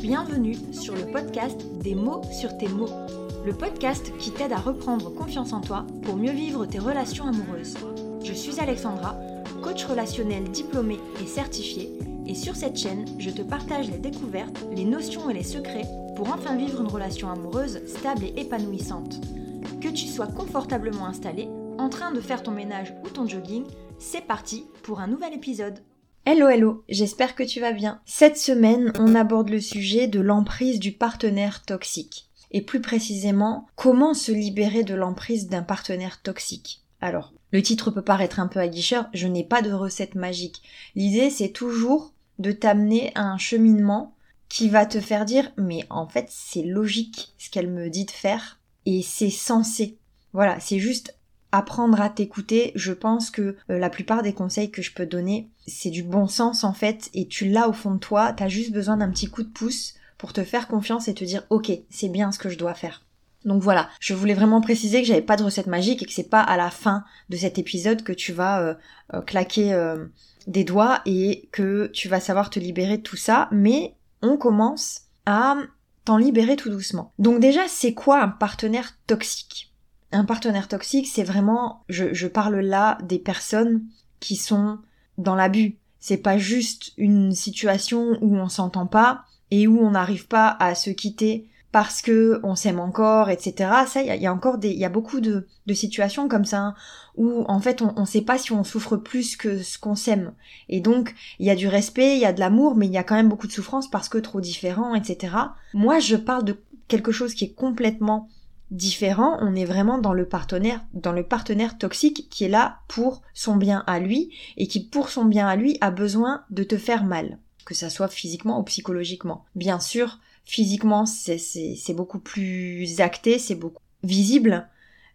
Bienvenue sur le podcast Des mots sur tes mots, le podcast qui t'aide à reprendre confiance en toi pour mieux vivre tes relations amoureuses. Je suis Alexandra, coach relationnel diplômée et certifiée, et sur cette chaîne, je te partage les découvertes, les notions et les secrets pour enfin vivre une relation amoureuse stable et épanouissante. Que tu sois confortablement installé, en train de faire ton ménage ou ton jogging, c'est parti pour un nouvel épisode. Hello hello, j'espère que tu vas bien. Cette semaine, on aborde le sujet de l'emprise du partenaire toxique. Et plus précisément, comment se libérer de l'emprise d'un partenaire toxique. Alors, le titre peut paraître un peu aguicheur, je n'ai pas de recette magique. L'idée, c'est toujours de t'amener à un cheminement qui va te faire dire mais en fait c'est logique ce qu'elle me dit de faire et c'est censé. Voilà, c'est juste apprendre à t'écouter. Je pense que euh, la plupart des conseils que je peux donner, c'est du bon sens en fait, et tu l'as au fond de toi, t'as juste besoin d'un petit coup de pouce pour te faire confiance et te dire ok, c'est bien ce que je dois faire. Donc voilà, je voulais vraiment préciser que j'avais pas de recette magique et que c'est pas à la fin de cet épisode que tu vas euh, euh, claquer des doigts et que tu vas savoir te libérer de tout ça, mais on commence à t'en libérer tout doucement. Donc déjà, c'est quoi un partenaire toxique? Un partenaire toxique, c'est vraiment, je, je parle là des personnes qui sont dans l'abus. C'est pas juste une situation où on s'entend pas et où on n'arrive pas à se quitter parce que on s'aime encore, etc. Ça, il y, a encore des, il y a beaucoup de, de situations comme ça hein, où en fait on ne sait pas si on souffre plus que ce qu'on s'aime. Et donc il y a du respect, il y a de l'amour, mais il y a quand même beaucoup de souffrance parce que trop différent, etc. Moi, je parle de quelque chose qui est complètement différent. On est vraiment dans le partenaire, dans le partenaire toxique qui est là pour son bien à lui et qui pour son bien à lui a besoin de te faire mal, que ça soit physiquement ou psychologiquement. Bien sûr Physiquement, c'est beaucoup plus acté, c'est beaucoup visible,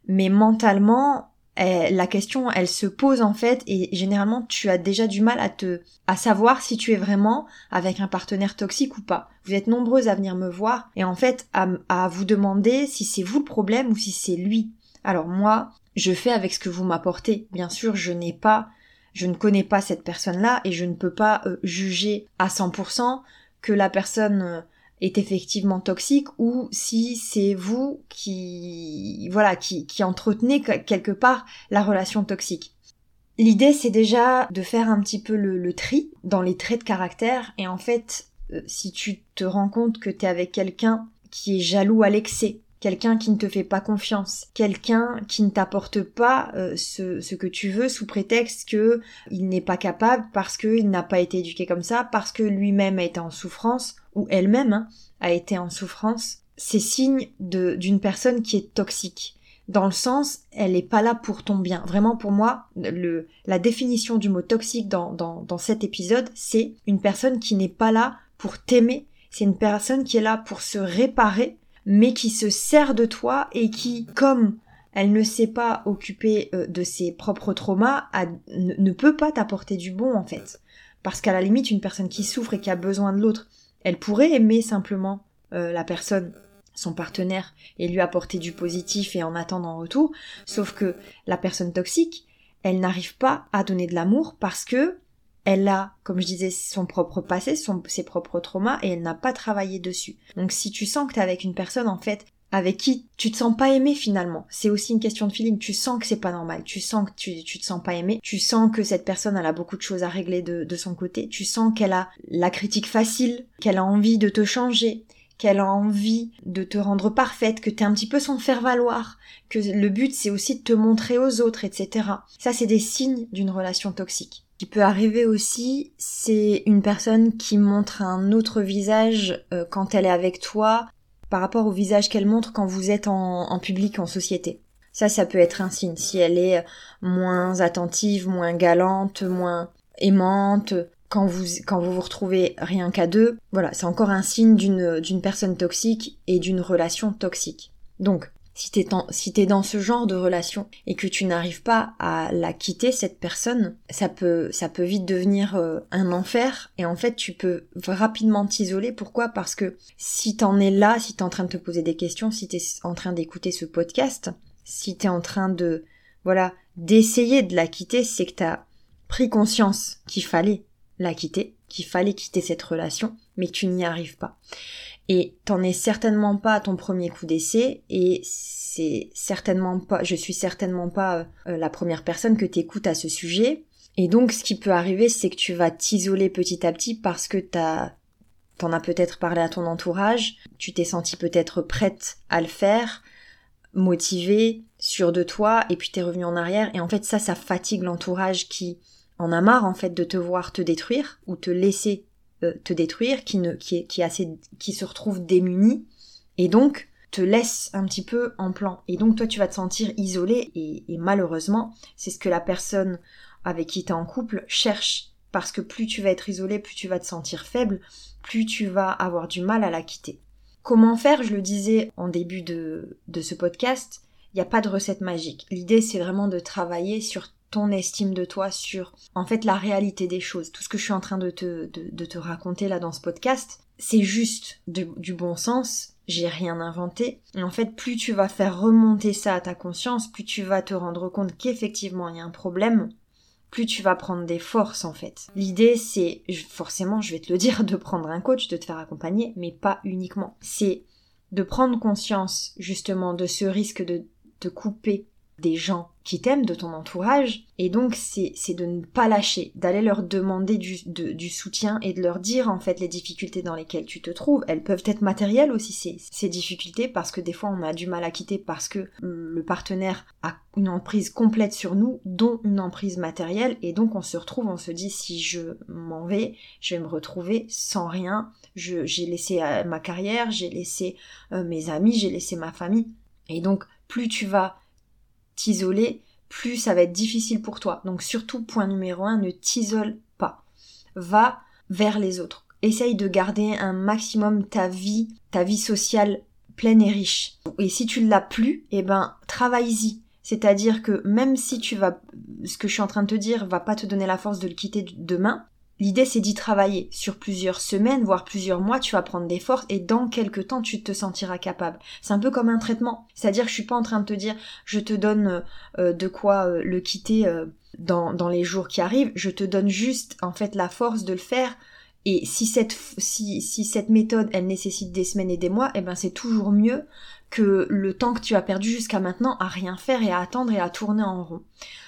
mais mentalement, la question, elle se pose en fait, et généralement, tu as déjà du mal à te, à savoir si tu es vraiment avec un partenaire toxique ou pas. Vous êtes nombreuses à venir me voir, et en fait, à, à vous demander si c'est vous le problème ou si c'est lui. Alors moi, je fais avec ce que vous m'apportez. Bien sûr, je n'ai pas, je ne connais pas cette personne-là, et je ne peux pas euh, juger à 100% que la personne euh, est effectivement toxique ou si c'est vous qui voilà qui, qui entretenez quelque part la relation toxique. L'idée c'est déjà de faire un petit peu le, tri dans les traits de caractère et en fait euh, si tu te rends compte que tu es avec quelqu'un qui est jaloux à l'excès, quelqu'un qui ne te fait pas confiance, quelqu'un qui ne t'apporte pas euh, ce, ce, que tu veux sous prétexte que il n'est pas capable parce qu'il n'a pas été éduqué comme ça, parce que lui-même a été en souffrance ou elle-même hein, a été en souffrance, c'est signe d'une personne qui est toxique. Dans le sens, elle n'est pas là pour ton bien. Vraiment pour moi, le, la définition du mot toxique dans, dans, dans cet épisode, c'est une personne qui n'est pas là pour t'aimer. C'est une personne qui est là pour se réparer, mais qui se sert de toi et qui, comme elle ne sait pas occuper euh, de ses propres traumas, ne, peut pas t'apporter du bon en fait. Parce qu'à la limite, une personne qui souffre et qui a besoin de l'autre, elle pourrait aimer simplement euh, la personne, son partenaire, et lui apporter du positif et en attendre en retour, sauf que la personne toxique, elle n'arrive pas à donner de l'amour parce que elle a, comme je disais, son propre passé, ses propres traumas, et elle n'a pas travaillé dessus. Donc si tu sens que tu es avec une personne, en fait, avec qui tu te sens pas aimé finalement. C'est aussi une question de feeling. Tu sens que c'est pas normal. Tu sens que tu, tu te sens pas aimé. Tu sens que cette personne, elle a beaucoup de choses à régler de, de son côté. Tu sens qu'elle a la critique facile, qu'elle a envie de te changer, qu'elle a envie de te rendre parfaite, que t'es un petit peu son faire-valoir, que le but c'est aussi de te montrer aux autres, etc. Ça c'est des signes d'une relation toxique. Ce qui peut arriver aussi, c'est une personne qui montre un autre visage euh, quand elle est avec toi, par rapport au visage qu'elle montre quand vous êtes en, public, en société. Ça, ça peut être un signe. Si elle est moins attentive, moins galante, moins aimante, quand vous, quand vous vous retrouvez rien qu'à deux, voilà, c'est encore un signe d'une, d'une personne toxique et d'une relation toxique. Donc, si t'es, si t'es dans ce genre de relation et que tu n'arrives pas à la quitter, cette personne, ça peut, ça peut vite devenir euh, un enfer et en fait tu peux rapidement t'isoler. Pourquoi? Parce que si t'en es là, si t'es en train de te poser des questions, si t'es en train d'écouter ce podcast, si t'es en train de, voilà, d'essayer de la quitter, c'est que t'as pris conscience qu'il fallait la quitter, qu'il fallait quitter cette relation, mais que tu n'y arrives pas. Et t'en es certainement pas à ton premier coup d'essai, et c'est certainement pas, je suis certainement pas euh, la première personne que t'écoutes à ce sujet. Et donc, ce qui peut arriver, c'est que tu vas t'isoler petit à petit parce que t'as, t'en as peut-être parlé à ton entourage, tu t'es senti peut-être prête à le faire, motivée, sûre de toi, et puis t'es revenu en arrière, et en fait, ça, ça fatigue l'entourage qui en a marre, en fait, de te voir te détruire, ou te laisser te détruire, qui ne, qui est, assez, qui se retrouve démuni, et donc, te laisse un petit peu en plan. Et donc, toi, tu vas te sentir isolé, et, et malheureusement, c'est ce que la personne avec qui tu es en couple cherche. Parce que plus tu vas être isolé, plus tu vas te sentir faible, plus tu vas avoir du mal à la quitter. Comment faire? Je le disais en début de, de ce podcast, il n'y a pas de recette magique. L'idée, c'est vraiment de travailler sur ton estime de toi, sur en fait la réalité des choses. Tout ce que je suis en train de te, de, te raconter là dans ce podcast, c'est juste du bon sens. J'ai rien inventé. Et en fait, plus tu vas faire remonter ça à ta conscience, plus tu vas te rendre compte qu'effectivement il y a un problème, plus tu vas prendre des forces en fait. L'idée c'est, forcément je vais te le dire, de prendre un coach, de te faire accompagner, mais pas uniquement. C'est de prendre conscience justement de ce risque de te couper des gens qui t'aiment, de ton entourage. Et donc, c'est, de ne pas lâcher, d'aller leur demander du, du, soutien et de leur dire en fait les difficultés dans lesquelles tu te trouves. Elles peuvent être matérielles aussi, ces, ces difficultés, parce que des fois on a du mal à quitter parce que le partenaire a une emprise complète sur nous, dont une emprise matérielle. Et donc, on se retrouve, on se dit si je m'en vais, je vais me retrouver sans rien. J'ai laissé euh, ma carrière, j'ai laissé euh, mes amis, j'ai laissé ma famille. Et donc, plus tu vas t'isoler, plus ça va être difficile pour toi. Donc surtout, point numéro un, ne t'isole pas. Va vers les autres. Essaye de garder un maximum ta vie, ta vie sociale pleine et riche. Et si tu ne l'as plus, eh ben, travaille-y. C'est-à-dire que même si tu vas, ce que je suis en train de te dire va pas te donner la force de le quitter demain, L'idée, c'est d'y travailler sur plusieurs semaines, voire plusieurs mois, tu vas prendre des forces et dans quelques temps, tu te sentiras capable. C'est un peu comme un traitement. C'est-à-dire que je suis pas en train de te dire, je te donne euh, de quoi euh, le quitter euh, dans, dans les jours qui arrivent. Je te donne juste, en fait, la force de le faire. Et si cette, si, si cette méthode, elle nécessite des semaines et des mois, eh ben, c'est toujours mieux que le temps que tu as perdu jusqu'à maintenant à rien faire et à attendre et à tourner en rond.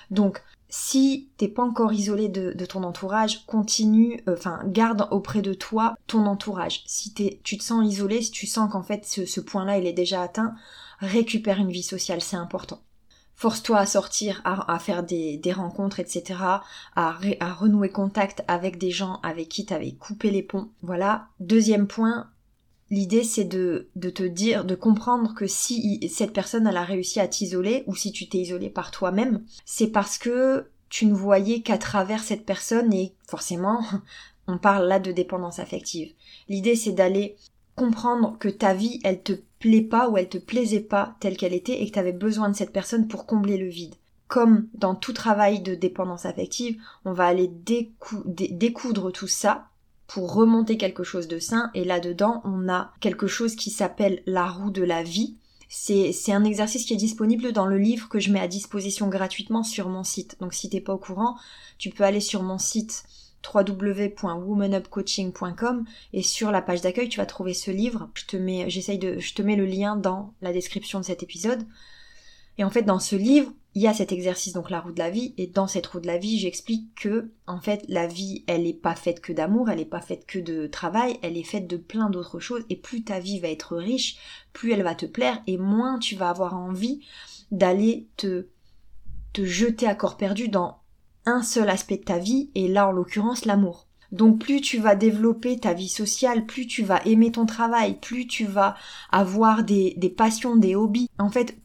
Donc, si t'es pas encore isolé de, ton entourage, continue, euh, enfin garde auprès de toi ton entourage. Si tu te sens isolé, si tu sens qu'en fait ce, point-là il est déjà atteint, récupère une vie sociale, c'est important. Force-toi à sortir, à, faire des, rencontres, etc. À, à renouer contact avec des gens avec qui t'avais coupé les ponts. Voilà. Deuxième point, L'idée, c'est de, de, te dire, de comprendre que si cette personne, elle a réussi à t'isoler, ou si tu t'es isolé par toi-même, c'est parce que tu ne voyais qu'à travers cette personne et forcément, on parle là de dépendance affective. L'idée, c'est d'aller comprendre que ta vie, elle te plaît pas ou elle te plaisait pas telle qu'elle était et que tu avais besoin de cette personne pour combler le vide. Comme dans tout travail de dépendance affective, on va aller découdre tout ça pour remonter quelque chose de sain. Et là-dedans, on a quelque chose qui s'appelle la roue de la vie. C'est, un exercice qui est disponible dans le livre que je mets à disposition gratuitement sur mon site. Donc si t'es pas au courant, tu peux aller sur mon site www.womanupcoaching.com et sur la page d'accueil tu vas trouver ce livre. Je te mets, j'essaye de, je te mets le lien dans la description de cet épisode. Et en fait, dans ce livre, il y a cet exercice, donc la roue de la vie, et dans cette roue de la vie, j'explique que, en fait, la vie, elle n'est pas faite que d'amour, elle n'est pas faite que de travail, elle est faite de plein d'autres choses, et plus ta vie va être riche, plus elle va te plaire, et moins tu vas avoir envie d'aller te, te jeter à corps perdu dans un seul aspect de ta vie, et là, en l'occurrence, l'amour. Donc plus tu vas développer ta vie sociale, plus tu vas aimer ton travail, plus tu vas avoir des, des passions, des hobbies. En fait,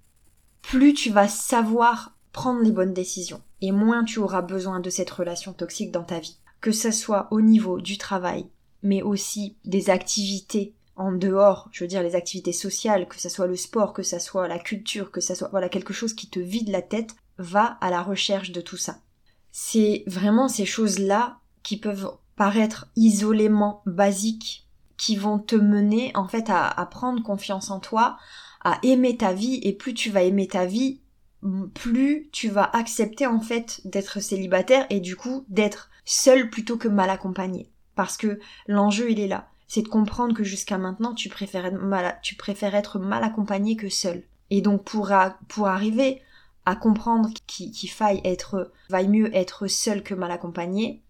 plus tu vas savoir prendre les bonnes décisions et moins tu auras besoin de cette relation toxique dans ta vie. Que ce soit au niveau du travail, mais aussi des activités en dehors, je veux dire les activités sociales, que ce soit le sport, que ce soit la culture, que ce soit voilà quelque chose qui te vide la tête, va à la recherche de tout ça. C'est vraiment ces choses-là qui peuvent paraître isolément basiques, qui vont te mener en fait à, à prendre confiance en toi, à aimer ta vie et plus tu vas aimer ta vie, plus tu vas accepter en fait d'être célibataire et du coup d'être seul plutôt que mal accompagné. Parce que l'enjeu il est là. C'est de comprendre que jusqu'à maintenant tu préfères être mal, tu préfères être mal accompagné que seul. Et donc pour, pour arriver à comprendre qu'il faille être, vaille mieux être seul que mal accompagné,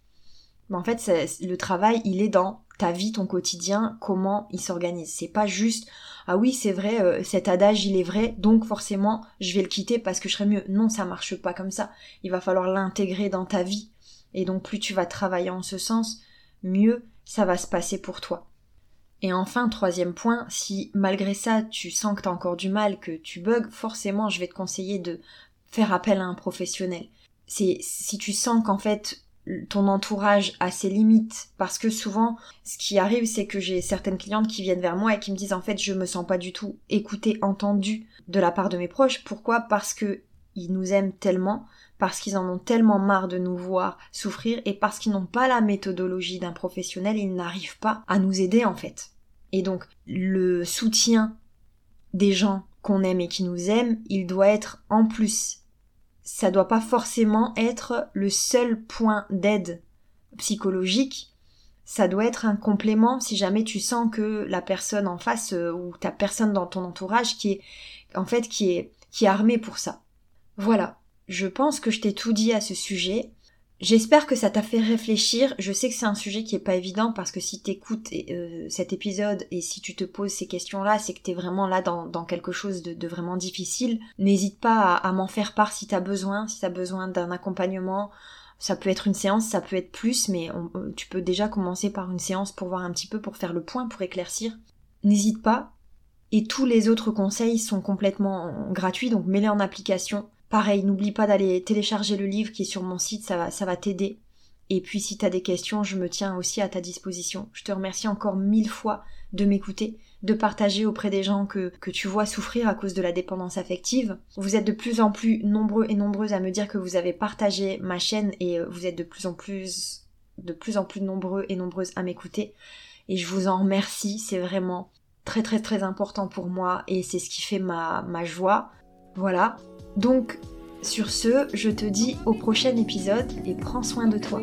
ben en fait le travail il est dans ta vie, ton quotidien, comment il s'organise. C'est pas juste ah oui c'est vrai euh, cet adage il est vrai donc forcément je vais le quitter parce que je serai mieux. Non ça marche pas comme ça. Il va falloir l'intégrer dans ta vie et donc plus tu vas travailler en ce sens, mieux ça va se passer pour toi. Et enfin, troisième point, si malgré ça tu sens que tu as encore du mal, que tu bugs, forcément je vais te conseiller de faire appel à un professionnel. C'est si tu sens qu'en fait ton entourage a ses limites parce que souvent ce qui arrive c'est que j'ai certaines clientes qui viennent vers moi et qui me disent en fait je me sens pas du tout écoutée, entendue de la part de mes proches. Pourquoi? Parce que ils nous aiment tellement, parce qu'ils en ont tellement marre de nous voir souffrir et parce qu'ils n'ont pas la méthodologie d'un professionnel, ils n'arrivent pas à nous aider en fait. Et donc le soutien des gens qu'on aime et qui nous aiment, il doit être en plus ça doit pas forcément être le seul point d'aide psychologique. Ça doit être un complément si jamais tu sens que la personne en face euh, ou ta personne dans ton entourage qui est en fait qui est qui est armée pour ça. Voilà. Je pense que je t'ai tout dit à ce sujet. J'espère que ça t'a fait réfléchir. Je sais que c'est un sujet qui est pas évident parce que si t'écoutes euh, cet épisode et si tu te poses ces questions-là, c'est que t'es vraiment là dans, quelque chose de, vraiment difficile. N'hésite pas à, m'en faire part si t'as besoin, si t'as besoin d'un accompagnement. Ça peut être une séance, ça peut être plus, mais euh, tu peux déjà commencer par une séance pour voir un petit peu, pour faire le point, pour éclaircir. N'hésite pas. Et tous les autres conseils sont complètement gratuits, donc mets-les en application. Pareil, n'oublie pas d'aller télécharger le livre qui est sur mon site, ça va, t'aider. Et puis si tu as des questions, je me tiens aussi à ta disposition. Je te remercie encore mille fois de m'écouter, de partager auprès des gens que, que tu vois souffrir à cause de la dépendance affective. Vous êtes de plus en plus nombreux et nombreuses à me dire que vous avez partagé ma chaîne et euh, vous êtes de plus en plus de plus en plus nombreux et nombreuses à m'écouter. Et je vous en remercie, c'est vraiment très très très important pour moi et c'est ce qui fait ma, ma joie. Voilà, donc, sur ce, je te dis au prochain épisode et prends soin de toi.